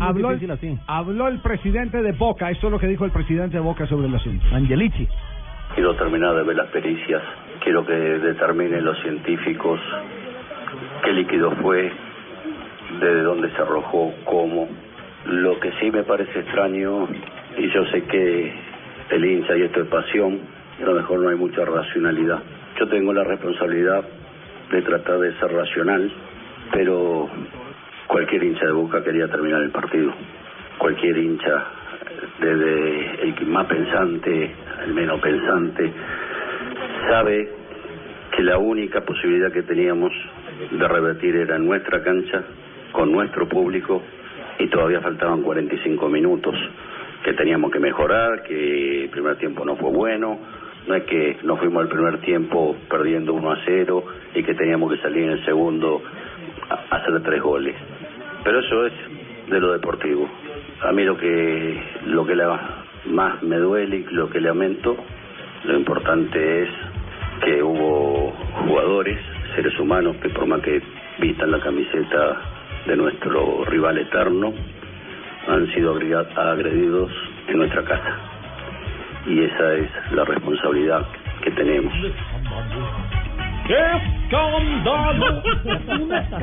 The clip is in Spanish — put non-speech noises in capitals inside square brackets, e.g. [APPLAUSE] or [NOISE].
Habló el, habló el presidente de Boca, esto es lo que dijo el presidente de Boca sobre el asunto. Angelici. Quiero terminar de ver las pericias, quiero que determinen los científicos qué líquido fue, de dónde se arrojó, cómo. Lo que sí me parece extraño, y yo sé que el hincha y esto es pasión, a lo mejor no hay mucha racionalidad. Yo tengo la responsabilidad de tratar de ser racional, pero cualquier hincha de Boca quería terminar el partido. Cualquier hincha, desde el más pensante, el menos pensante, sabe que la única posibilidad que teníamos de revertir era nuestra cancha, con nuestro público, y todavía faltaban 45 minutos que teníamos que mejorar, que el primer tiempo no fue bueno, no es que nos fuimos al primer tiempo perdiendo 1 a 0 y que teníamos que salir en el segundo a hacer tres goles. Pero eso es de lo deportivo. A mí lo que lo que la, más me duele y lo que lamento, lo importante es que hubo jugadores, seres humanos que por más que vistan la camiseta de nuestro rival eterno, han sido agredidos en nuestra casa. Y esa es la responsabilidad que tenemos. ¡Qué escándalo! [LAUGHS]